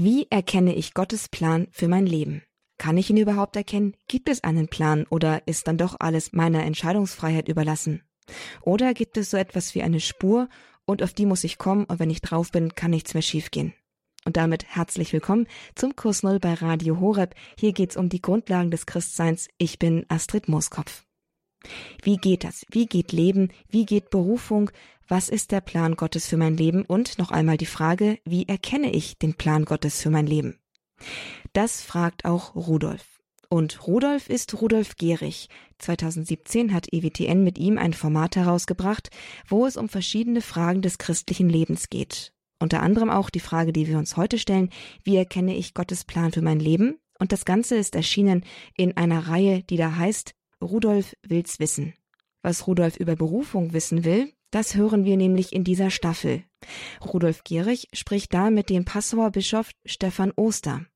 Wie erkenne ich Gottes Plan für mein Leben? Kann ich ihn überhaupt erkennen? Gibt es einen Plan oder ist dann doch alles meiner Entscheidungsfreiheit überlassen? Oder gibt es so etwas wie eine Spur und auf die muss ich kommen und wenn ich drauf bin, kann nichts mehr schiefgehen? Und damit herzlich willkommen zum Kurs Null bei Radio Horeb. Hier geht's um die Grundlagen des Christseins. Ich bin Astrid Mooskopf. Wie geht das? Wie geht Leben? Wie geht Berufung? Was ist der Plan Gottes für mein Leben? Und noch einmal die Frage, wie erkenne ich den Plan Gottes für mein Leben? Das fragt auch Rudolf. Und Rudolf ist Rudolf Gehrig. 2017 hat EWTN mit ihm ein Format herausgebracht, wo es um verschiedene Fragen des christlichen Lebens geht. Unter anderem auch die Frage, die wir uns heute stellen, wie erkenne ich Gottes Plan für mein Leben? Und das Ganze ist erschienen in einer Reihe, die da heißt Rudolf will's wissen. Was Rudolf über Berufung wissen will, das hören wir nämlich in dieser Staffel. Rudolf Gierig spricht da mit dem Passauer Bischof Stefan Oster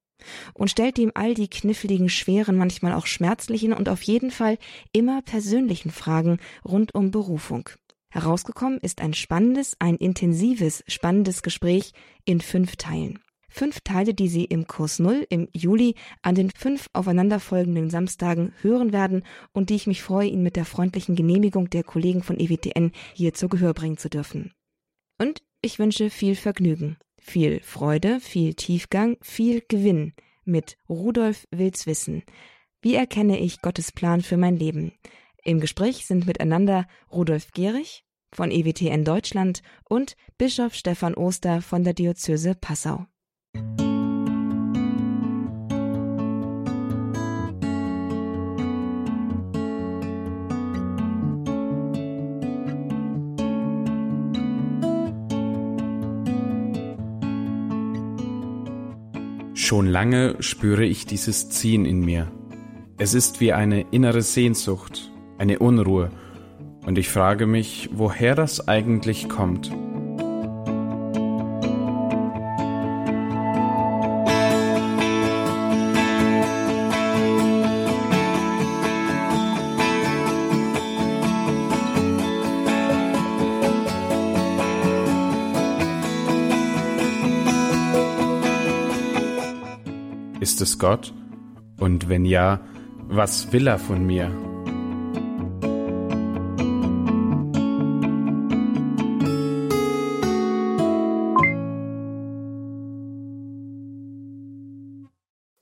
und stellt ihm all die kniffligen, schweren, manchmal auch schmerzlichen und auf jeden Fall immer persönlichen Fragen rund um Berufung. Herausgekommen ist ein spannendes, ein intensives, spannendes Gespräch in fünf Teilen. Fünf Teile, die Sie im Kurs Null im Juli an den fünf aufeinanderfolgenden Samstagen hören werden und die ich mich freue, Ihnen mit der freundlichen Genehmigung der Kollegen von EWTN hier zu Gehör bringen zu dürfen. Und ich wünsche viel Vergnügen, viel Freude, viel Tiefgang, viel Gewinn mit Rudolf Wills Wissen. Wie erkenne ich Gottes Plan für mein Leben? Im Gespräch sind miteinander Rudolf Gehrig von EWTN Deutschland und Bischof Stefan Oster von der Diözese Passau. Schon lange spüre ich dieses Ziehen in mir. Es ist wie eine innere Sehnsucht, eine Unruhe, und ich frage mich, woher das eigentlich kommt. Gott? Und wenn ja, was will er von mir?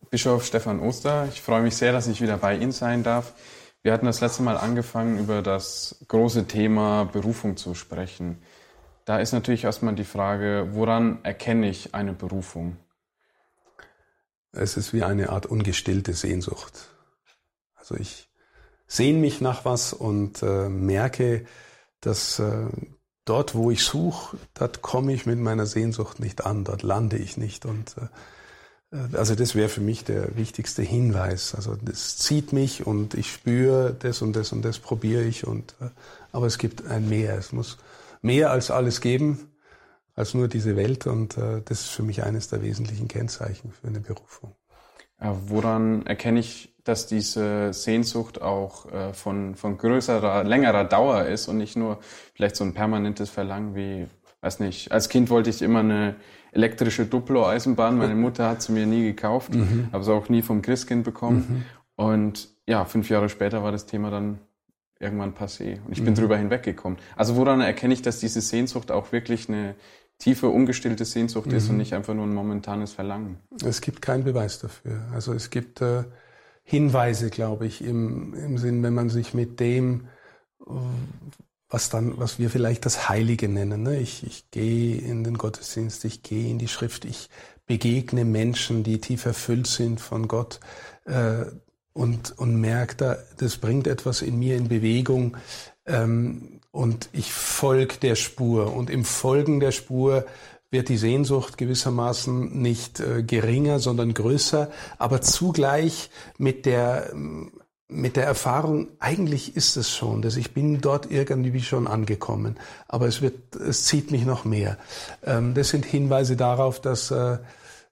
Bischof Stefan Oster, ich freue mich sehr, dass ich wieder bei Ihnen sein darf. Wir hatten das letzte Mal angefangen, über das große Thema Berufung zu sprechen. Da ist natürlich erstmal die Frage, woran erkenne ich eine Berufung? Es ist wie eine Art ungestillte Sehnsucht. Also ich sehne mich nach was und äh, merke, dass äh, dort, wo ich suche, dort komme ich mit meiner Sehnsucht nicht an, dort lande ich nicht. Und äh, also das wäre für mich der wichtigste Hinweis. Also das zieht mich und ich spüre das und das und das probiere ich. Und äh, aber es gibt ein Mehr. Es muss mehr als alles geben als nur diese Welt. Und äh, das ist für mich eines der wesentlichen Kennzeichen für eine Berufung. Ja, woran erkenne ich, dass diese Sehnsucht auch äh, von, von größerer, längerer Dauer ist und nicht nur vielleicht so ein permanentes Verlangen wie, weiß nicht, als Kind wollte ich immer eine elektrische Duplo-Eisenbahn. Meine Mutter hat sie mir nie gekauft, mhm. habe sie auch nie vom Christkind bekommen. Mhm. Und ja, fünf Jahre später war das Thema dann irgendwann passé und ich bin mhm. drüber hinweggekommen. Also woran erkenne ich, dass diese Sehnsucht auch wirklich eine tiefe, ungestillte Sehnsucht mhm. ist und mhm. nicht einfach nur ein momentanes Verlangen. Es gibt keinen Beweis dafür. Also es gibt äh, Hinweise, glaube ich, im, im Sinn, wenn man sich mit dem, was dann, was wir vielleicht das Heilige nennen. Ne? Ich, ich gehe in den Gottesdienst, ich gehe in die Schrift, ich begegne Menschen, die tief erfüllt sind von Gott äh, und, und merke, da, das bringt etwas in mir in Bewegung. Ähm, und ich folge der Spur. Und im Folgen der Spur wird die Sehnsucht gewissermaßen nicht äh, geringer, sondern größer, aber zugleich mit der mit der Erfahrung, eigentlich ist es schon, dass ich bin dort irgendwie schon angekommen, aber es wird, es zieht mich noch mehr. Ähm, das sind Hinweise darauf, dass äh,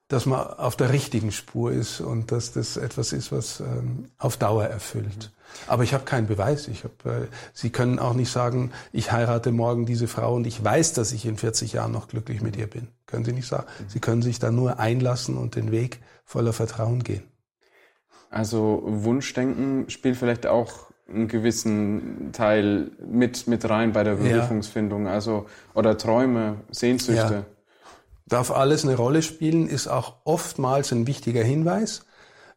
dass man auf der richtigen Spur ist und dass das etwas ist, was ähm, auf Dauer erfüllt. Aber ich habe keinen Beweis. Ich hab, äh, Sie können auch nicht sagen, ich heirate morgen diese Frau und ich weiß, dass ich in 40 Jahren noch glücklich mit ihr bin. Können Sie nicht sagen. Sie können sich da nur einlassen und den Weg voller Vertrauen gehen. Also Wunschdenken spielt vielleicht auch einen gewissen Teil mit, mit rein bei der Berufungsfindung. Ja. Also, oder Träume, Sehnsüchte. Ja. Darf alles eine Rolle spielen, ist auch oftmals ein wichtiger Hinweis,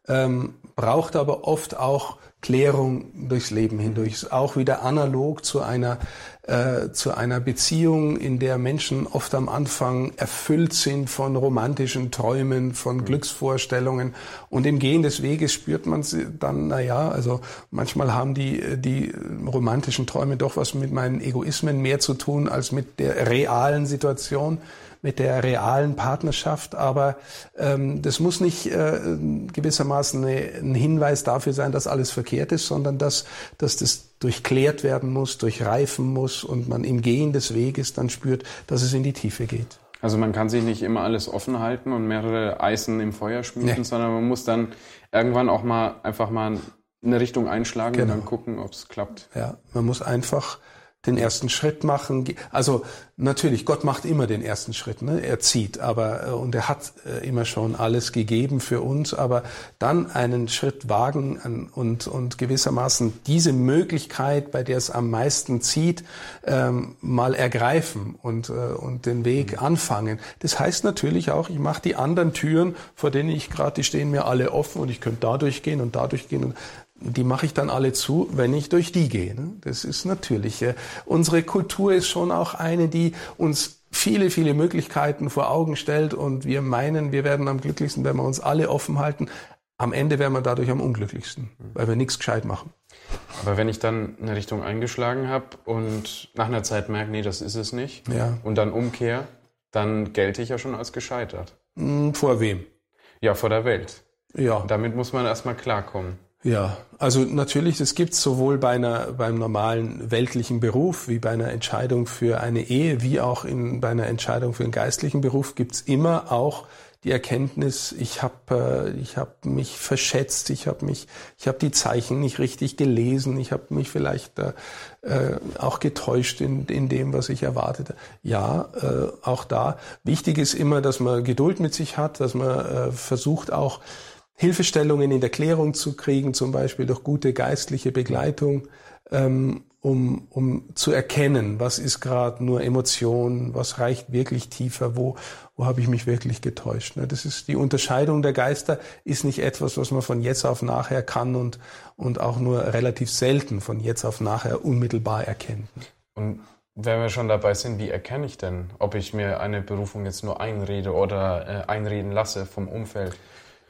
ähm, braucht aber oft auch Klärung durchs Leben hindurch. Auch wieder analog zu einer, äh, zu einer Beziehung, in der Menschen oft am Anfang erfüllt sind von romantischen Träumen, von mhm. Glücksvorstellungen. Und im Gehen des Weges spürt man sie dann, na ja, also manchmal haben die, die romantischen Träume doch was mit meinen Egoismen mehr zu tun als mit der realen Situation mit der realen Partnerschaft. Aber ähm, das muss nicht äh, gewissermaßen eine, ein Hinweis dafür sein, dass alles verkehrt ist, sondern dass, dass das durchklärt werden muss, durchreifen muss und man im Gehen des Weges dann spürt, dass es in die Tiefe geht. Also man kann sich nicht immer alles offen halten und mehrere Eisen im Feuer schmieden, nee. sondern man muss dann irgendwann auch mal einfach mal eine Richtung einschlagen genau. und dann gucken, ob es klappt. Ja, man muss einfach den ersten Schritt machen. Also natürlich, Gott macht immer den ersten Schritt, ne? er zieht, aber äh, und er hat äh, immer schon alles gegeben für uns, aber dann einen Schritt wagen und und gewissermaßen diese Möglichkeit, bei der es am meisten zieht, ähm, mal ergreifen und äh, und den Weg mhm. anfangen. Das heißt natürlich auch, ich mache die anderen Türen, vor denen ich gerade, die stehen mir alle offen und ich könnte dadurch gehen und dadurch gehen und die mache ich dann alle zu, wenn ich durch die gehe. Ne? Das ist natürlich. Unsere Kultur ist schon auch eine, die uns viele, viele Möglichkeiten vor Augen stellt und wir meinen, wir werden am glücklichsten, wenn wir uns alle offen halten. Am Ende werden wir dadurch am unglücklichsten, weil wir nichts gescheit machen. Aber wenn ich dann eine Richtung eingeschlagen habe und nach einer Zeit merke, nee, das ist es nicht, ja. und dann umkehre, dann gelte ich ja schon als gescheitert. Hm, vor wem? Ja, vor der Welt. Ja. Und damit muss man erstmal klarkommen. Ja, also natürlich, es gibt sowohl bei einer, beim normalen weltlichen Beruf wie bei einer Entscheidung für eine Ehe, wie auch in, bei einer Entscheidung für einen geistlichen Beruf gibt's immer auch die Erkenntnis, ich habe äh, ich hab mich verschätzt, ich habe mich, ich habe die Zeichen nicht richtig gelesen, ich habe mich vielleicht äh, äh, auch getäuscht in, in dem, was ich erwartete. Ja, äh, auch da. Wichtig ist immer, dass man Geduld mit sich hat, dass man äh, versucht auch Hilfestellungen in der Klärung zu kriegen, zum Beispiel durch gute geistliche Begleitung, ähm, um, um zu erkennen, was ist gerade nur Emotion, was reicht wirklich tiefer, wo, wo habe ich mich wirklich getäuscht. Ne? Das ist die Unterscheidung der Geister, ist nicht etwas, was man von jetzt auf nachher kann und, und auch nur relativ selten von jetzt auf nachher unmittelbar erkennt. Und wenn wir schon dabei sind, wie erkenne ich denn, ob ich mir eine Berufung jetzt nur einrede oder äh, einreden lasse vom Umfeld?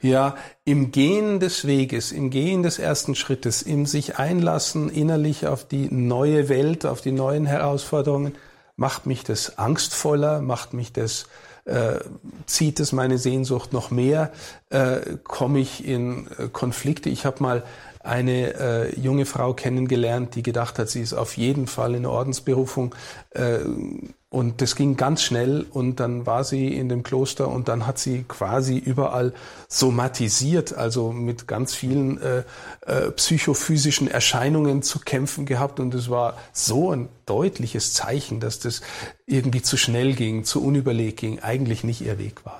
Ja, im Gehen des Weges, im Gehen des ersten Schrittes, im sich einlassen innerlich auf die neue Welt, auf die neuen Herausforderungen, macht mich das angstvoller, macht mich das, äh, zieht es meine Sehnsucht noch mehr, äh, komme ich in äh, Konflikte. Ich habe mal eine äh, junge Frau kennengelernt, die gedacht hat, sie ist auf jeden Fall in Ordensberufung. Äh, und das ging ganz schnell und dann war sie in dem Kloster und dann hat sie quasi überall somatisiert, also mit ganz vielen äh, äh, psychophysischen Erscheinungen zu kämpfen gehabt. Und es war so ein deutliches Zeichen, dass das irgendwie zu schnell ging, zu unüberlegt ging, eigentlich nicht ihr Weg war.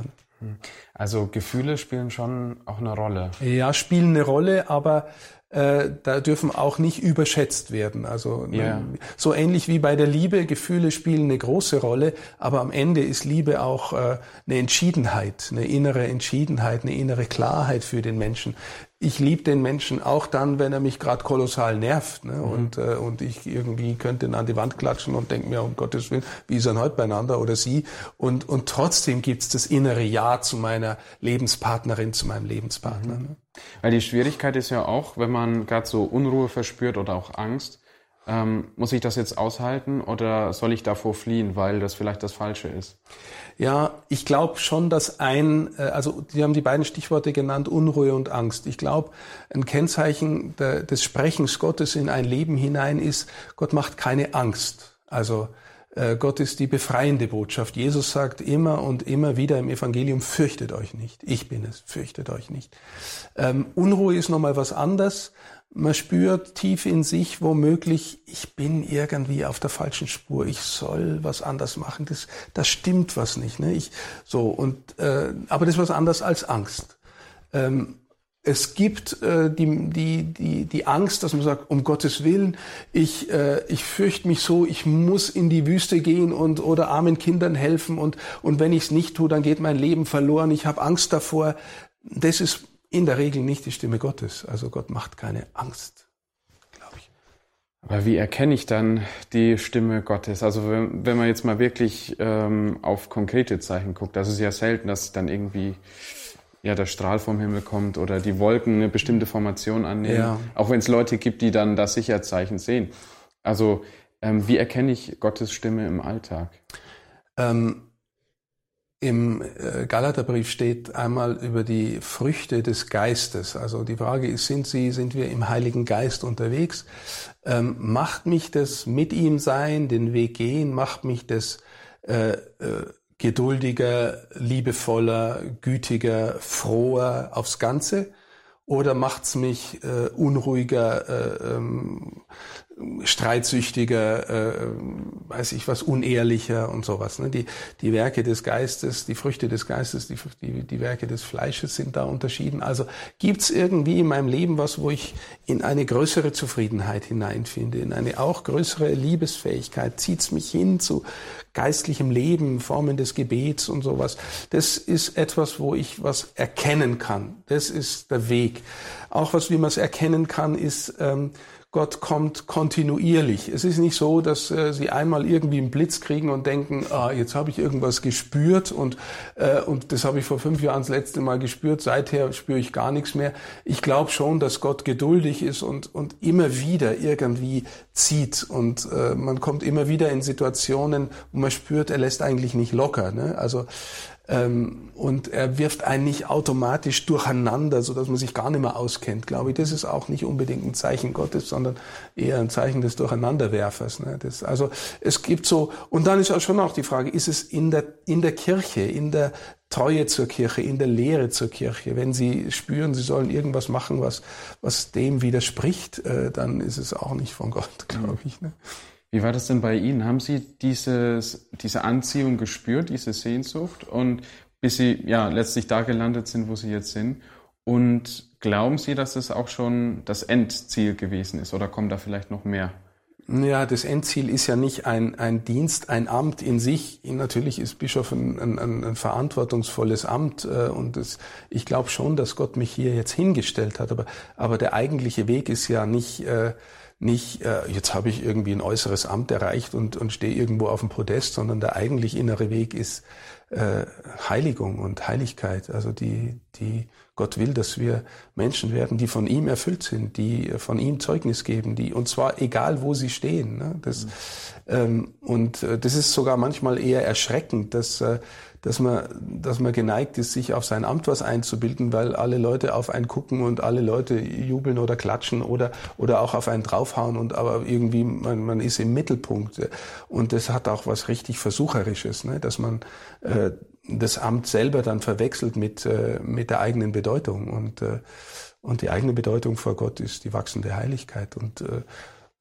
Also Gefühle spielen schon auch eine Rolle. Ja, spielen eine Rolle, aber äh, da dürfen auch nicht überschätzt werden. Also. Ne, so ähnlich wie bei der Liebe, Gefühle spielen eine große Rolle, aber am Ende ist Liebe auch äh, eine Entschiedenheit, eine innere Entschiedenheit, eine innere Klarheit für den Menschen ich liebe den Menschen auch dann, wenn er mich gerade kolossal nervt. Ne? Mhm. Und, äh, und ich irgendwie könnte ihn an die Wand klatschen und denke mir, um Gottes Willen, wie ist er heute beieinander oder sie? Und, und trotzdem gibt's das innere Ja zu meiner Lebenspartnerin, zu meinem Lebenspartner. Mhm. Ne? Weil die Schwierigkeit ist ja auch, wenn man gerade so Unruhe verspürt oder auch Angst, ähm, muss ich das jetzt aushalten oder soll ich davor fliehen, weil das vielleicht das Falsche ist? Ja, ich glaube schon, dass ein, äh, also die haben die beiden Stichworte genannt, Unruhe und Angst. Ich glaube, ein Kennzeichen des Sprechens Gottes in ein Leben hinein ist, Gott macht keine Angst. Also Äh, Gott ist die befreiende Botschaft. Jesus sagt immer und immer wieder im Evangelium, fürchtet euch nicht. Ich bin es, fürchtet euch nicht. Ähm, Unruhe ist nochmal was anderes. Man spürt tief in sich womöglich, ich bin irgendwie auf der falschen Spur. Ich soll was anders machen. Das, das stimmt was nicht. Ne? Ich, so und äh, aber das ist was anderes als Angst. Ähm, es gibt äh, die, die, die, die Angst, dass man sagt, um Gottes Willen, ich, äh, ich fürchte mich so, ich muss in die Wüste gehen und oder armen Kindern helfen und, und wenn ich es nicht tue, dann geht mein Leben verloren, ich habe Angst davor. Das ist in der Regel nicht die Stimme Gottes. Also Gott macht keine Angst, glaube ich. Aber wie erkenne ich dann die Stimme Gottes? Also wenn, wenn man jetzt mal wirklich ähm, auf konkrete Zeichen guckt, das ist ja selten, dass dann irgendwie ja, der Strahl vom Himmel kommt oder die Wolken eine bestimmte Formation annehmen. Ja. Auch wenn es Leute gibt, die dann das Sicherzeichen sehen. Also, ähm, wie erkenne ich Gottes Stimme im Alltag? Ähm, Im äh, Galaterbrief steht einmal über die Früchte des Geistes. Also die Frage ist, sind sie, sind wir im Heiligen Geist unterwegs? Ähm, macht mich das mit ihm sein, den Weg gehen, macht mich das äh, äh, geduldiger, liebevoller, gütiger, froher aufs Ganze? Oder macht's mich äh, unruhiger, äh, ähm, streitsüchtiger, äh, weiß ich was, unehrlicher und sowas. Ne? Die, die Werke des Geistes, die Früchte des Geistes, die, die, die Werke des Fleisches sind da unterschieden. Also gibt's irgendwie in meinem Leben was, wo ich in eine größere Zufriedenheit hineinfinde, in eine auch größere Liebesfähigkeit? Zieht's mich hin zu geistlichem Leben, Formen des Gebets und sowas? Das ist etwas, wo ich was erkennen kann. Das ist der Weg. Auch was, wie man es erkennen kann, ist, ähm, Gott kommt kontinuierlich. Es ist nicht so, dass äh, sie einmal irgendwie einen Blitz kriegen und denken, ah, jetzt habe ich irgendwas gespürt und, äh, und das habe ich vor fünf Jahren das letzte Mal gespürt, seither spüre ich gar nichts mehr. Ich glaube schon, dass Gott geduldig ist und, und immer wieder irgendwie zieht und äh, man kommt immer wieder in Situationen, wo man spürt, er lässt eigentlich nicht locker. Ne? Also und er wirft einen nicht automatisch durcheinander, so dass man sich gar nicht mehr auskennt. Glaube ich, das ist auch nicht unbedingt ein Zeichen Gottes, sondern eher ein Zeichen des Durcheinanderwerfers. Ne? Das, also es gibt so, und dann ist auch schon auch die Frage, ist es in der, in der Kirche, in der Treue zur Kirche, in der Lehre zur Kirche, wenn Sie spüren, Sie sollen irgendwas machen, was, was dem widerspricht, äh, dann ist es auch nicht von Gott, glaube ich. Ne? Wie war das denn bei Ihnen? Haben Sie dieses, diese Anziehung gespürt, diese Sehnsucht und bis Sie ja letztlich da gelandet sind, wo Sie jetzt sind? Und glauben Sie, dass es auch schon das Endziel gewesen ist oder kommt da vielleicht noch mehr? Ja, das Endziel ist ja nicht ein, ein Dienst, ein Amt in sich. Natürlich ist Bischof ein, ein, ein verantwortungsvolles Amt äh, und das, ich glaube schon, dass Gott mich hier jetzt hingestellt hat. Aber, aber der eigentliche Weg ist ja nicht äh, nicht, äh, jetzt habe ich irgendwie ein äußeres Amt erreicht und, und stehe irgendwo auf dem Podest, sondern der eigentlich innere Weg ist äh, Heiligung und Heiligkeit. Also die, die Gott will, dass wir Menschen werden, die von ihm erfüllt sind, die von ihm Zeugnis geben, die und zwar egal, wo sie stehen. Ne? Das, mhm. ähm, und äh, das ist sogar manchmal eher erschreckend, dass äh, dass man, dass man geneigt ist, sich auf sein Amt was einzubilden, weil alle Leute auf einen gucken und alle Leute jubeln oder klatschen oder, oder auch auf einen draufhauen und aber irgendwie man, man ist im Mittelpunkt. Und das hat auch was richtig Versucherisches, ne? dass man äh, das Amt selber dann verwechselt mit, äh, mit der eigenen Bedeutung. Und, äh, und die eigene Bedeutung vor Gott ist die wachsende Heiligkeit. Und, äh,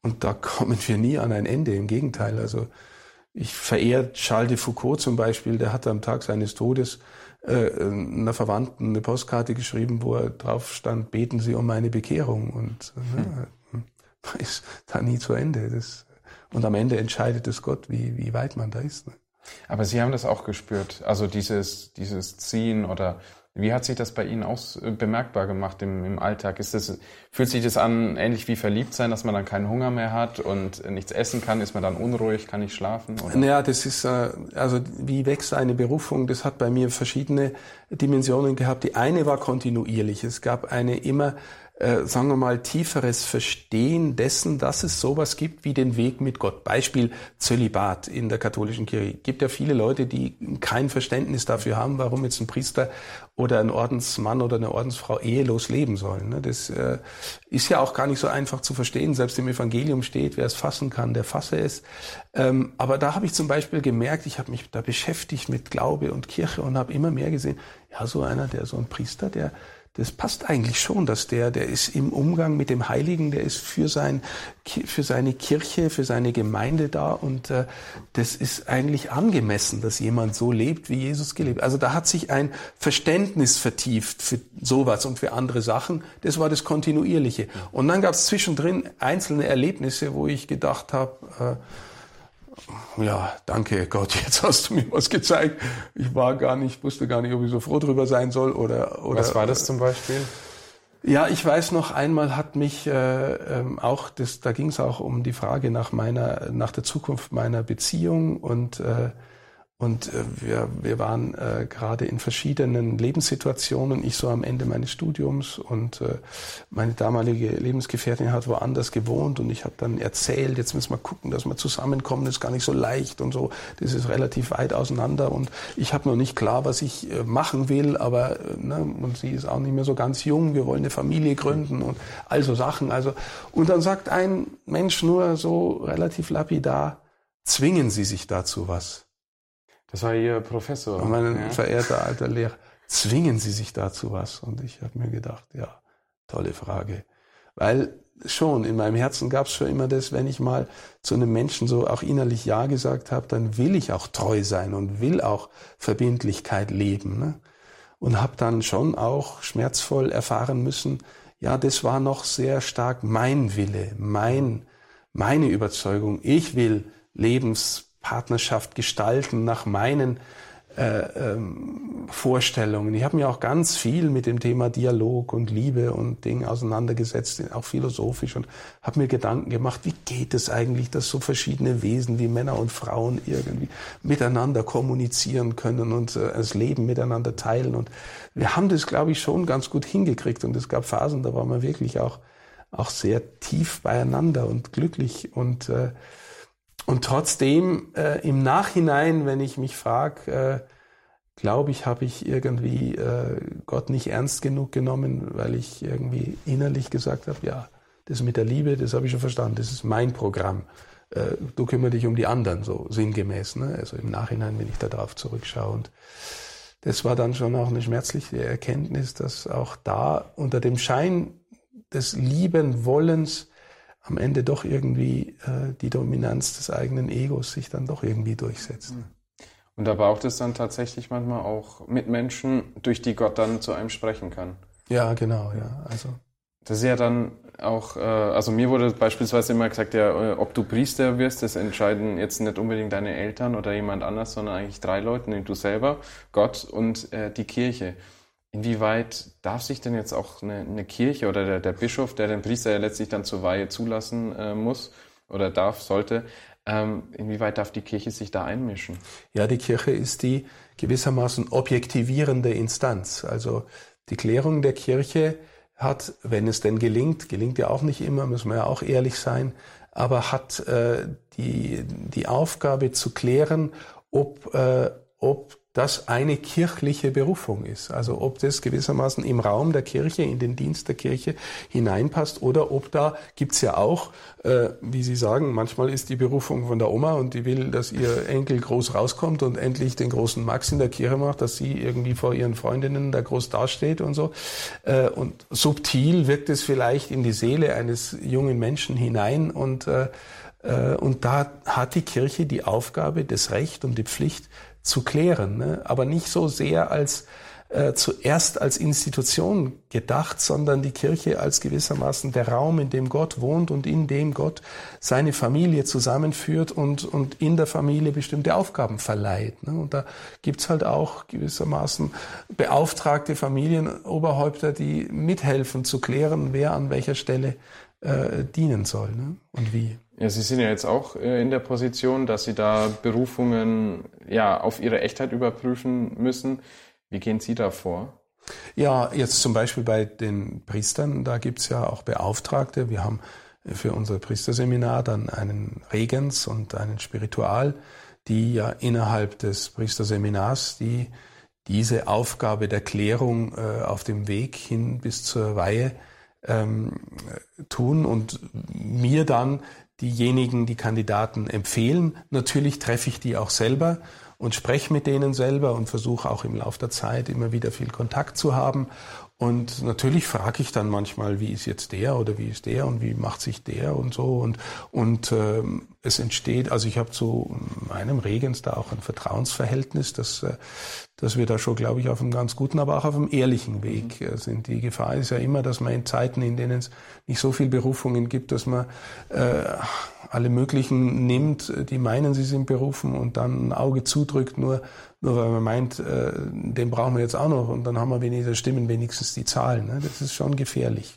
und da kommen wir nie an ein Ende. Im Gegenteil, also ich verehre Charles de Foucault zum Beispiel, der hat am Tag seines Todes äh, einer Verwandten eine Postkarte geschrieben, wo er drauf stand, beten Sie um meine Bekehrung. Und äh, hm. ist da nie zu Ende. Das, und am Ende entscheidet es Gott, wie, wie weit man da ist. Ne? Aber Sie haben das auch gespürt, also dieses, dieses Ziehen oder wie hat sich das bei Ihnen aus äh, bemerkbar gemacht im, im Alltag? Ist das, fühlt sich das an, ähnlich wie verliebt sein, dass man dann keinen Hunger mehr hat und nichts essen kann? Ist man dann unruhig, kann nicht schlafen? Oder? Naja, das ist, äh, also wie wächst eine Berufung? Das hat bei mir verschiedene Dimensionen gehabt. Die eine war kontinuierlich. Es gab eine immer äh, sagen wir mal, tieferes Verstehen dessen, dass es sowas gibt wie den Weg mit Gott. Beispiel Zölibat in der katholischen Kirche. Gibt ja viele Leute, die kein Verständnis dafür haben, warum jetzt ein Priester oder ein Ordensmann oder eine Ordensfrau ehelos leben sollen. Ne? Das äh, ist ja auch gar nicht so einfach zu verstehen. Selbst im Evangelium steht, wer es fassen kann, der fasse es. Ähm, aber da habe ich zum Beispiel gemerkt, ich habe mich da beschäftigt mit Glaube und Kirche und habe immer mehr gesehen, ja, so einer, der so ein Priester, der das passt eigentlich schon, dass der, der ist im Umgang mit dem Heiligen, der ist für sein, für seine Kirche, für seine Gemeinde da und äh, das ist eigentlich angemessen, dass jemand so lebt, wie Jesus gelebt. Also da hat sich ein Verständnis vertieft für sowas und für andere Sachen. Das war das Kontinuierliche. Und dann gab es zwischendrin einzelne Erlebnisse, wo ich gedacht habe, äh, ja, danke Gott, jetzt hast du mir was gezeigt. Ich war gar nicht, wusste gar nicht, ob ich so froh drüber sein soll oder, oder. Was war das zum Beispiel? Ja, ich weiß noch, einmal hat mich äh, ähm, auch, das, da ging es auch um die Frage nach meiner, nach der Zukunft meiner Beziehung und äh, und äh, wir, wir waren äh, gerade in verschiedenen Lebenssituationen. Ich so am Ende meines Studiums und äh, meine damalige Lebensgefährtin hat woanders gewohnt und ich habe dann erzählt, jetzt müssen wir gucken, dass wir zusammenkommen, das ist gar nicht so leicht und so. Das ist relativ weit auseinander und ich habe noch nicht klar, was ich äh, machen will, aber äh, ne, und sie ist auch nicht mehr so ganz jung. Wir wollen eine Familie gründen und also Sachen. Also und dann sagt ein Mensch nur so relativ lapidar: Zwingen Sie sich dazu was? Das war Ihr Professor. Mein ja. verehrter alter Lehrer. Zwingen Sie sich dazu was? Und ich habe mir gedacht, ja, tolle Frage. Weil schon, in meinem Herzen gab es schon immer das, wenn ich mal zu einem Menschen so auch innerlich Ja gesagt habe, dann will ich auch treu sein und will auch Verbindlichkeit leben. Ne? Und habe dann schon auch schmerzvoll erfahren müssen, ja, das war noch sehr stark mein Wille, mein, meine Überzeugung. Ich will Lebens Partnerschaft gestalten nach meinen äh, ähm, Vorstellungen. Ich habe mir auch ganz viel mit dem Thema Dialog und Liebe und Ding auseinandergesetzt, auch philosophisch und habe mir Gedanken gemacht, wie geht es eigentlich, dass so verschiedene Wesen wie Männer und Frauen irgendwie miteinander kommunizieren können und äh, das Leben miteinander teilen. Und wir haben das, glaube ich, schon ganz gut hingekriegt. Und es gab Phasen, da waren wir wirklich auch, auch sehr tief beieinander und glücklich und äh, und trotzdem äh, im Nachhinein, wenn ich mich frage, äh, glaube ich, habe ich irgendwie äh, Gott nicht ernst genug genommen, weil ich irgendwie innerlich gesagt habe, ja, das mit der Liebe, das habe ich schon verstanden, das ist mein Programm. Äh, du kümmerst dich um die anderen, so sinngemäß. Ne? Also im Nachhinein, wenn ich da drauf zurückschaue. Und das war dann schon auch eine schmerzliche Erkenntnis, dass auch da unter dem Schein des lieben Wollens am Ende doch irgendwie äh, die Dominanz des eigenen Egos sich dann doch irgendwie durchsetzt. Mhm. Und da braucht es dann tatsächlich manchmal auch Mitmenschen, durch die Gott dann zu einem sprechen kann. Ja, genau, ja. Also. Das ist ja dann auch, äh, also mir wurde beispielsweise immer gesagt, ja, äh, ob du Priester wirst, das entscheiden jetzt nicht unbedingt deine Eltern oder jemand anders, sondern eigentlich drei Leute, nämlich du selber, Gott und äh, die Kirche. Inwieweit darf sich denn jetzt auch eine, eine Kirche oder der, der, Bischof, der den Priester ja letztlich dann zur Weihe zulassen äh, muss oder darf, sollte, ähm, inwieweit darf die Kirche sich da einmischen? Ja, die Kirche ist die gewissermaßen objektivierende Instanz. Also die Klärung der Kirche hat, wenn es denn gelingt, gelingt ja auch nicht immer, müssen wir ja auch ehrlich sein, aber hat äh, die, die Aufgabe zu klären, ob, äh, ob das eine kirchliche Berufung ist. Also ob das gewissermaßen im Raum der Kirche, in den Dienst der Kirche hineinpasst oder ob da gibt's ja auch, äh, wie Sie sagen, manchmal ist die Berufung von der Oma und die will, dass ihr Enkel groß rauskommt und endlich den großen Max in der Kirche macht, dass sie irgendwie vor ihren Freundinnen da groß dasteht und so. Äh, und subtil wirkt es vielleicht in die Seele eines jungen Menschen hinein und äh, äh und da hat die Kirche die Aufgabe, das Recht und die Pflicht, zu klären, ne? aber nicht so sehr als äh, zuerst als Institution gedacht, sondern die Kirche als gewissermaßen der Raum, in dem Gott wohnt und in dem Gott seine Familie zusammenführt und, und in der Familie bestimmte Aufgaben verleiht. Ne? Und da gibt's halt auch gewissermaßen beauftragte Familienoberhäupter, die mithelfen zu klären, wer an welcher Stelle äh, dienen soll ne? und wie. Ja, Sie sind ja jetzt auch äh, in der Position, dass Sie da Berufungen ja auf ihre Echtheit überprüfen müssen. Wie gehen Sie da vor? Ja, jetzt zum Beispiel bei den Priestern, da gibt's ja auch Beauftragte. Wir haben für unser Priesterseminar dann einen Regens und einen Spiritual, die ja innerhalb des Priesterseminars die diese Aufgabe der Klärung äh, auf dem Weg hin bis zur Weihe ähm, tun und mir dann diejenigen, die Kandidaten empfehlen. Natürlich treffe ich die auch selber und spreche mit denen selber und versuche auch im Laufe der Zeit immer wieder viel Kontakt zu haben und natürlich frage ich dann manchmal, wie ist jetzt der oder wie ist der und wie macht sich der und so. Und, und ähm, es entsteht, also ich habe zu meinem Regens da auch ein Vertrauensverhältnis, dass, äh, dass wir da schon, glaube ich, auf einem ganz guten, aber auch auf einem ehrlichen Weg äh, sind. Die Gefahr ist ja immer, dass man in Zeiten, in denen es nicht so viel Berufungen gibt, dass man äh, alle möglichen nimmt, die meinen, sie sind berufen und dann ein Auge zudrückt, nur nur weil man meint, äh, den brauchen wir jetzt auch noch und dann haben wir weniger Stimmen, wenigstens die Zahlen. Ne? Das ist schon gefährlich.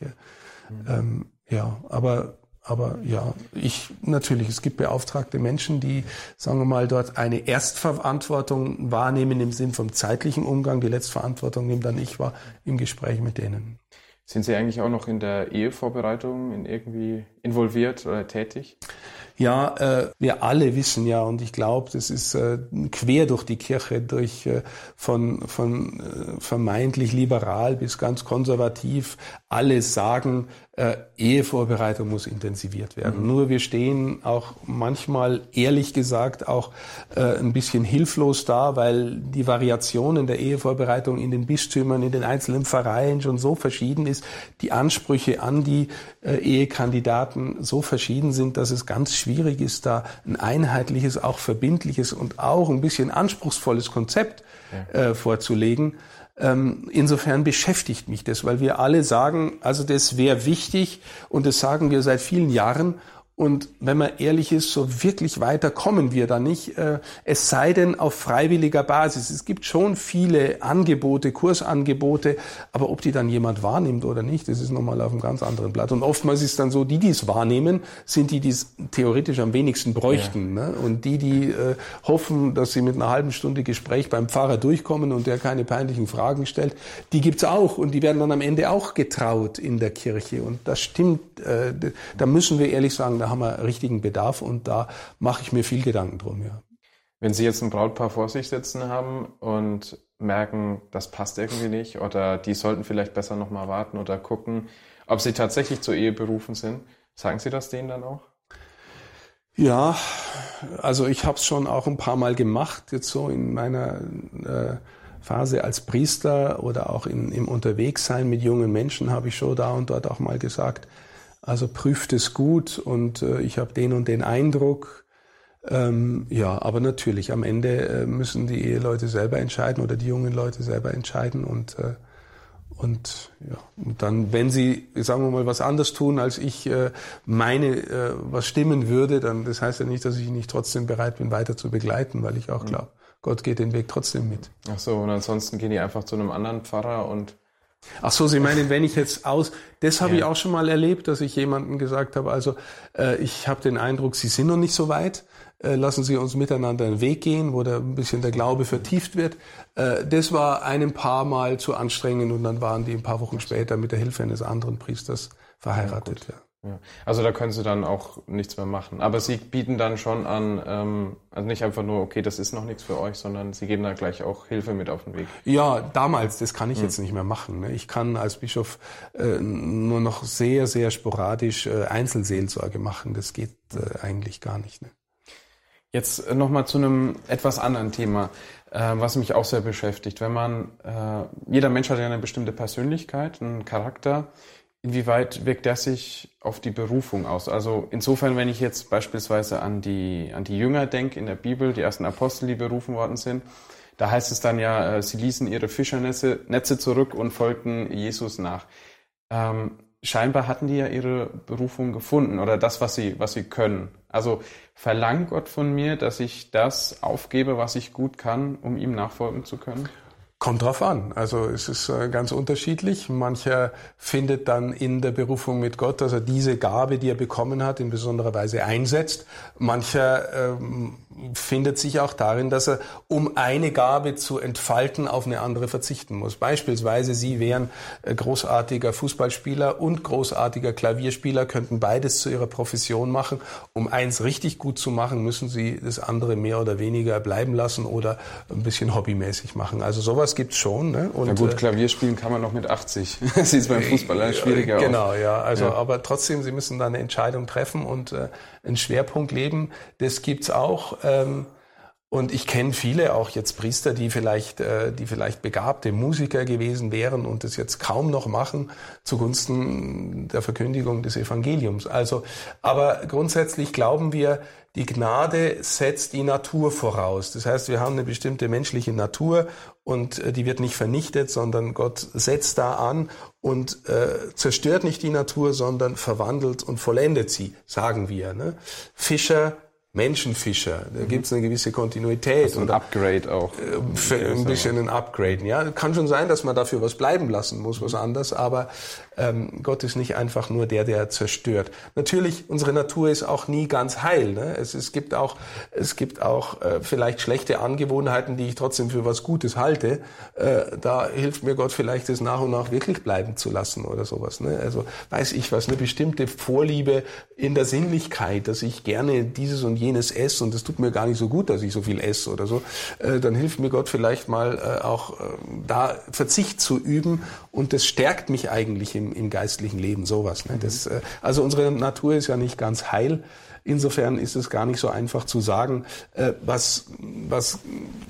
Mhm. Ähm, ja, aber aber ja, ich natürlich, es gibt beauftragte Menschen, die, sagen wir mal, dort eine Erstverantwortung wahrnehmen im Sinn vom zeitlichen Umgang. Die Letztverantwortung nimmt dann ich wahr im Gespräch mit denen. Sind Sie eigentlich auch noch in der Ehevorbereitung in irgendwie involviert oder tätig? Ja, äh, wir alle wissen ja, und ich glaube, das ist äh, quer durch die Kirche, durch äh, von, von äh, vermeintlich liberal bis ganz konservativ, alle sagen, äh, Ehevorbereitung muss intensiviert werden. Mhm. Nur wir stehen auch manchmal, ehrlich gesagt, auch äh, ein bisschen hilflos da, weil die Variationen der Ehevorbereitung in den Bistümern, in den einzelnen Vereinen schon so verschieden ist, die Ansprüche an die äh, Ehekandidaten so verschieden sind, dass es ganz schwierig ist, da ein einheitliches, auch verbindliches und auch ein bisschen anspruchsvolles Konzept äh, vorzulegen. Ähm, insofern beschäftigt mich das, weil wir alle sagen, also das wäre wichtig und das sagen wir seit vielen Jahren und wenn man ehrlich ist, so wirklich weiter kommen wir da nicht. Äh, es sei denn auf freiwilliger Basis. Es gibt schon viele Angebote, Kursangebote, aber ob die dann jemand wahrnimmt oder nicht, das ist nochmal auf einem ganz anderen Blatt. Und oftmals ist dann so, die, die es wahrnehmen, sind die, die es theoretisch am wenigsten bräuchten. Ja. Ne? Und die, die äh, hoffen, dass sie mit einer halben Stunde Gespräch beim Pfarrer durchkommen und der keine peinlichen Fragen stellt, die gibt's auch. Und die werden dann am Ende auch getraut in der Kirche. Und das stimmt. Äh, da müssen wir ehrlich sagen, da haben wir richtigen Bedarf und da mache ich mir viel Gedanken drum, ja. Wenn Sie jetzt ein Brautpaar vor sich sitzen haben und merken, das passt irgendwie nicht oder die sollten vielleicht besser nochmal warten oder gucken, ob sie tatsächlich zur Ehe berufen sind, sagen Sie das denen dann auch? Ja, also ich habe es schon auch ein paar Mal gemacht, jetzt so in meiner äh, Phase als Priester oder auch in, im Unterwegssein mit jungen Menschen habe ich schon da und dort auch mal gesagt, also prüft es gut und äh, ich habe den und den Eindruck. Ähm, ja, aber natürlich, am Ende äh, müssen die Eheleute selber entscheiden oder die jungen Leute selber entscheiden und äh, und ja, und dann, wenn sie, sagen wir mal, was anders tun, als ich äh, meine, äh, was stimmen würde, dann das heißt ja nicht, dass ich nicht trotzdem bereit bin, weiter zu begleiten, weil ich auch mhm. glaube, Gott geht den Weg trotzdem mit. Ach so, und ansonsten gehen die einfach zu einem anderen Pfarrer und Ach so, Sie meinen, wenn ich jetzt aus, das habe ja. ich auch schon mal erlebt, dass ich jemandem gesagt habe, also äh, ich habe den Eindruck, Sie sind noch nicht so weit, äh, lassen Sie uns miteinander einen Weg gehen, wo da ein bisschen der Glaube vertieft wird. Äh, das war einem paar Mal zu anstrengend und dann waren die ein paar Wochen später mit der Hilfe eines anderen Priesters verheiratet. Ja, ja. Also da können Sie dann auch nichts mehr machen. Aber Sie bieten dann schon an, ähm, also nicht einfach nur, okay, das ist noch nichts für euch, sondern Sie geben da gleich auch Hilfe mit auf den Weg. Ja, damals, das kann ich mhm. jetzt nicht mehr machen. Ne? Ich kann als Bischof äh, nur noch sehr, sehr sporadisch äh, Einzelseelsorge machen. Das geht äh, eigentlich gar nicht. Ne? Jetzt nochmal zu einem etwas anderen Thema, äh, was mich auch sehr beschäftigt. Wenn man, äh, jeder Mensch hat ja eine bestimmte Persönlichkeit, einen Charakter inwieweit wirkt der sich auf die Berufung aus? Also insofern, wenn ich jetzt beispielsweise an die, an die Jünger denke in der Bibel, die ersten Apostel, die berufen worden sind, da heißt es dann ja, äh, sie ließen ihre Fischernetze Netze zurück und folgten Jesus nach. Ähm, scheinbar hatten die ja ihre Berufung gefunden oder das, was sie, was sie können. Also verlangt Gott von mir, dass ich das aufgebe, was ich gut kann, um ihm nachfolgen zu können? Kommt drauf an. Also es ist äh, ganz unterschiedlich. Mancher findet dann in der Berufung mit Gott, dass er diese Gabe, die er bekommen hat, in besonderer Weise einsetzt. Mancher ähm, findet sich auch darin, dass er, um eine Gabe zu entfalten, auf eine andere verzichten muss. Beispielsweise Sie wären äh, großartiger Fußballspieler und großartiger Klavierspieler, könnten beides zu Ihrer Profession machen. Um eins richtig gut zu machen, müssen Sie das andere mehr oder weniger bleiben lassen oder ein bisschen hobbymäßig machen. Also sowas gibt's schon. Ne? Und, Na gut, äh, Klavierspielen kann man noch mit 80. das ist beim Fußballer schwieriger Genau, aus. ja. Also, ja. aber trotzdem, Sie müssen da eine Entscheidung treffen und äh, einen Schwerpunkt leben. Das gibt's auch. Ähm, und ich kenne viele auch jetzt Priester, die vielleicht, äh, die vielleicht begabte Musiker gewesen wären und das jetzt kaum noch machen zugunsten der Verkündigung des Evangeliums. Also, aber grundsätzlich glauben wir, die Gnade setzt die Natur voraus. Das heißt, wir haben eine bestimmte menschliche Natur und äh, die wird nicht vernichtet, sondern Gott setzt da an und äh, zerstört nicht die Natur, sondern verwandelt und vollendet sie, sagen wir. Ne? Fischer Menschenfischer. Da mhm. gibt es eine gewisse Kontinuität. Also ein Upgrade auch. Äh, für ein bisschen ein Upgrade. Ja, kann schon sein, dass man dafür was bleiben lassen muss, was anderes. Aber ähm, Gott ist nicht einfach nur der, der zerstört. Natürlich, unsere Natur ist auch nie ganz heil. Ne? Es, es gibt auch, es gibt auch äh, vielleicht schlechte Angewohnheiten, die ich trotzdem für was Gutes halte. Äh, da hilft mir Gott vielleicht, das nach und nach wirklich bleiben zu lassen oder sowas. Ne? Also weiß ich was, eine bestimmte Vorliebe in der Sinnlichkeit, dass ich gerne dieses und jenes esse und es tut mir gar nicht so gut, dass ich so viel esse oder so. Äh, dann hilft mir Gott vielleicht mal äh, auch äh, da Verzicht zu üben und das stärkt mich eigentlich im, im geistlichen Leben, sowas. Ne? Das, also unsere Natur ist ja nicht ganz heil. Insofern ist es gar nicht so einfach zu sagen, äh, was, was,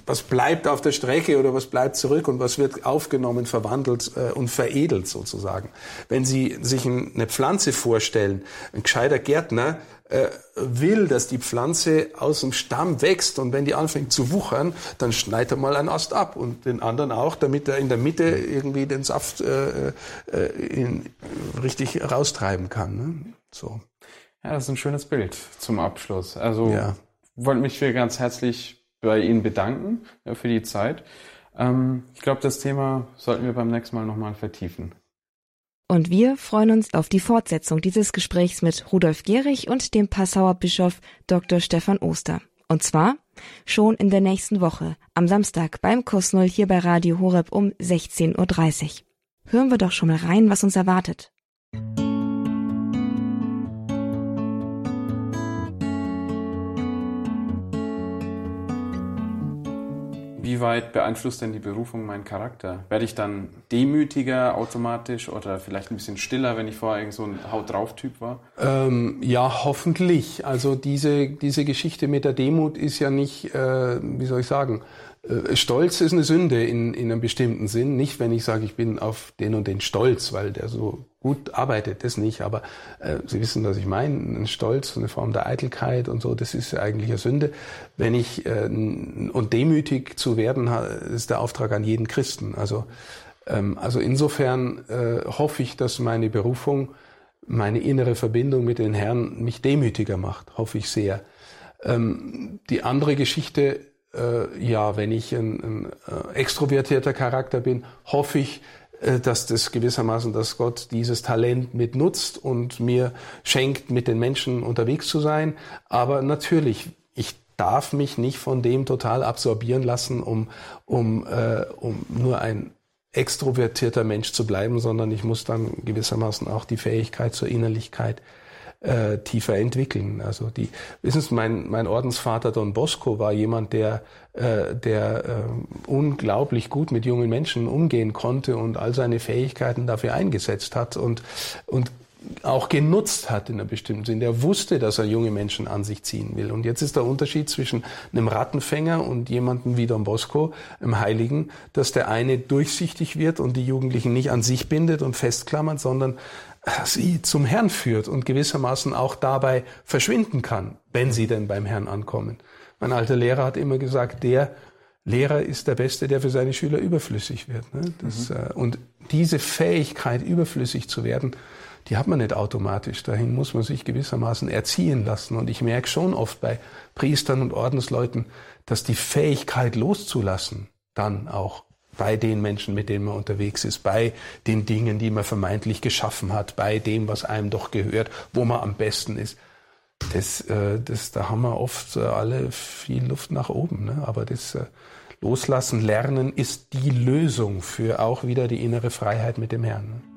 was bleibt auf der Strecke oder was bleibt zurück und was wird aufgenommen, verwandelt äh, und veredelt sozusagen. Wenn Sie sich eine Pflanze vorstellen, ein gescheiter Gärtner äh, will, dass die Pflanze aus dem Stamm wächst und wenn die anfängt zu wuchern, dann schneidet er mal einen Ast ab und den anderen auch, damit er in der Mitte irgendwie den Saft äh, in, richtig raustreiben kann. Ne? So. Ja, das ist ein schönes Bild zum Abschluss. Also ja. wollte mich für ganz herzlich bei Ihnen bedanken ja, für die Zeit. Ähm, ich glaube, das Thema sollten wir beim nächsten Mal nochmal vertiefen. Und wir freuen uns auf die Fortsetzung dieses Gesprächs mit Rudolf Gehrig und dem Passauer Bischof Dr. Stefan Oster. Und zwar schon in der nächsten Woche, am Samstag beim Kurs Null hier bei Radio Horeb um 16.30 Uhr. Hören wir doch schon mal rein, was uns erwartet. Wie weit beeinflusst denn die Berufung meinen Charakter? Werde ich dann demütiger automatisch oder vielleicht ein bisschen stiller, wenn ich vorher so ein Haut drauf Typ war? Ähm, ja, hoffentlich. Also diese, diese Geschichte mit der Demut ist ja nicht, äh, wie soll ich sagen, Stolz ist eine Sünde in, in einem bestimmten Sinn. Nicht, wenn ich sage, ich bin auf den und den stolz, weil der so gut arbeitet, das nicht. Aber äh, Sie wissen, was ich meine. Ein Stolz, eine Form der Eitelkeit und so, das ist ja eigentlich eine Sünde. Wenn ich äh, und demütig zu werden, ist der Auftrag an jeden Christen. Also, ähm, also insofern äh, hoffe ich, dass meine Berufung, meine innere Verbindung mit den Herrn mich demütiger macht. Hoffe ich sehr. Ähm, die andere Geschichte äh, ja, wenn ich ein, ein äh, extrovertierter Charakter bin, hoffe ich, äh, dass das gewissermaßen, dass Gott dieses Talent mit nutzt und mir schenkt, mit den Menschen unterwegs zu sein. Aber natürlich, ich darf mich nicht von dem total absorbieren lassen, um, um, äh, um nur ein extrovertierter Mensch zu bleiben, sondern ich muss dann gewissermaßen auch die Fähigkeit zur Innerlichkeit äh, tiefer entwickeln. Also die, wissen Sie, mein, mein Ordensvater Don Bosco war jemand, der, äh, der äh, unglaublich gut mit jungen Menschen umgehen konnte und all seine Fähigkeiten dafür eingesetzt hat und, und auch genutzt hat in einem bestimmten Sinn. Der wusste, dass er junge Menschen an sich ziehen will. Und jetzt ist der Unterschied zwischen einem Rattenfänger und jemandem wie Don Bosco, einem Heiligen, dass der eine durchsichtig wird und die Jugendlichen nicht an sich bindet und festklammert, sondern sie zum Herrn führt und gewissermaßen auch dabei verschwinden kann, wenn sie denn beim Herrn ankommen. Mein alter Lehrer hat immer gesagt, der Lehrer ist der Beste, der für seine Schüler überflüssig wird. Ne? Das, mhm. Äh, und diese Fähigkeit, überflüssig zu werden, die hat man nicht automatisch. Dahin muss man sich gewissermaßen erziehen lassen. Und ich merke schon oft bei Priestern und Ordensleuten, dass die Fähigkeit loszulassen dann auch bei den Menschen, mit denen man unterwegs ist, bei den Dingen, die man vermeintlich geschaffen hat, bei dem, was einem doch gehört, wo man am besten ist. das, äh, das, da haben wir oft äh, alle viel Luft nach oben. Ne? Aber das äh, Loslassen, Lernen ist die Lösung für auch wieder die innere Freiheit mit dem Herrn. Ne?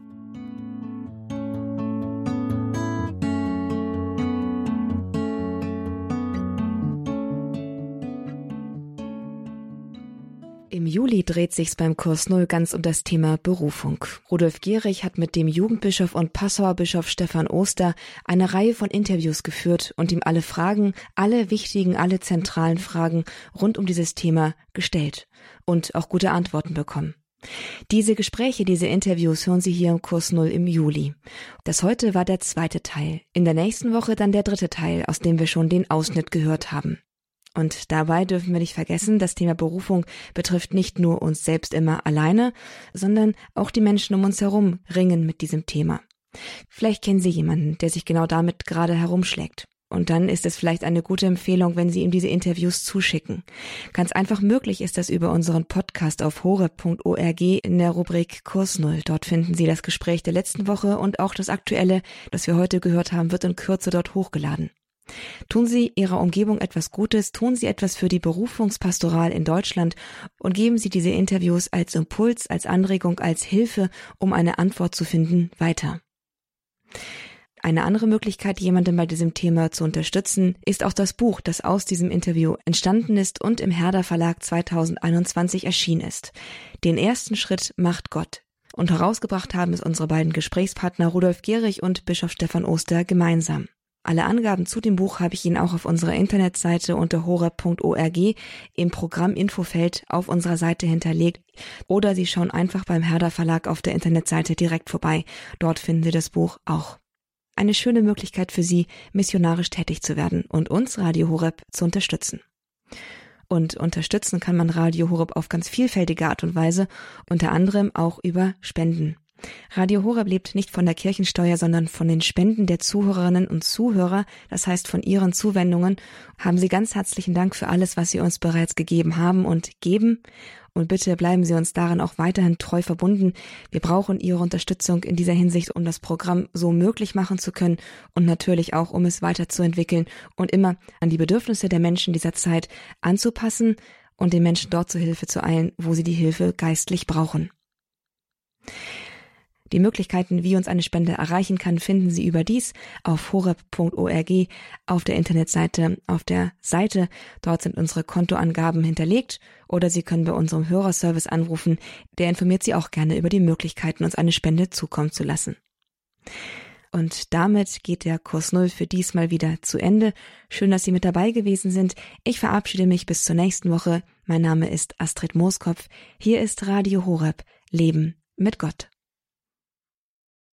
Juli dreht sich's beim Kurs Null ganz um das Thema Berufung. Rudolf Gehrig hat mit dem Jugendbischof und Passauer Bischof Stefan Oster eine Reihe von Interviews geführt und ihm alle Fragen, alle wichtigen, alle zentralen Fragen rund um dieses Thema gestellt und auch gute Antworten bekommen. Diese Gespräche, diese Interviews hören Sie hier im Kurs Null im Juli. Das heute war der zweite Teil. In der nächsten Woche dann der dritte Teil, aus dem wir schon den Ausschnitt gehört haben. Und dabei dürfen wir nicht vergessen, das Thema Berufung betrifft nicht nur uns selbst immer alleine, sondern auch die Menschen um uns herum ringen mit diesem Thema. Vielleicht kennen Sie jemanden, der sich genau damit gerade herumschlägt. Und dann ist es vielleicht eine gute Empfehlung, wenn Sie ihm diese Interviews zuschicken. Ganz einfach möglich ist das über unseren Podcast auf hore.org in der Rubrik Kurs Null. Dort finden Sie das Gespräch der letzten Woche und auch das aktuelle, das wir heute gehört haben, wird in Kürze dort hochgeladen. Tun Sie Ihrer Umgebung etwas Gutes, tun Sie etwas für die Berufungspastoral in Deutschland und geben Sie diese Interviews als Impuls, als Anregung, als Hilfe, um eine Antwort zu finden, weiter. Eine andere Möglichkeit, jemanden bei diesem Thema zu unterstützen, ist auch das Buch, das aus diesem Interview entstanden ist und im Herder Verlag 2021 erschienen ist. Den ersten Schritt macht Gott. Und herausgebracht haben es unsere beiden Gesprächspartner Rudolf Gehrig und Bischof Stefan Oster gemeinsam. Alle Angaben zu dem Buch habe ich Ihnen auch auf unserer Internetseite unter horeb.org im Programm Infofeld auf unserer Seite hinterlegt oder Sie schauen einfach beim Herder Verlag auf der Internetseite direkt vorbei. Dort finden Sie das Buch auch. Eine schöne Möglichkeit für Sie, missionarisch tätig zu werden und uns Radio Horeb zu unterstützen. Und unterstützen kann man Radio Horeb auf ganz vielfältige Art und Weise, unter anderem auch über Spenden. Radio Horeb lebt nicht von der Kirchensteuer, sondern von den Spenden der Zuhörerinnen und Zuhörer, das heißt von ihren Zuwendungen. Haben Sie ganz herzlichen Dank für alles, was Sie uns bereits gegeben haben und geben. Und bitte bleiben Sie uns darin auch weiterhin treu verbunden. Wir brauchen Ihre Unterstützung in dieser Hinsicht, um das Programm so möglich machen zu können und natürlich auch, um es weiterzuentwickeln und immer an die Bedürfnisse der Menschen dieser Zeit anzupassen und den Menschen dort zu Hilfe zu eilen, wo sie die Hilfe geistlich brauchen. Die Möglichkeiten, wie uns eine Spende erreichen kann, finden Sie überdies auf horeb.org auf der Internetseite, auf der Seite. Dort sind unsere Kontoangaben hinterlegt oder Sie können bei unserem Hörerservice anrufen. Der informiert Sie auch gerne über die Möglichkeiten, uns eine Spende zukommen zu lassen. Und damit geht der Kurs Null für diesmal wieder zu Ende. Schön, dass Sie mit dabei gewesen sind. Ich verabschiede mich bis zur nächsten Woche. Mein Name ist Astrid Mooskopf. Hier ist Radio Horeb. Leben mit Gott.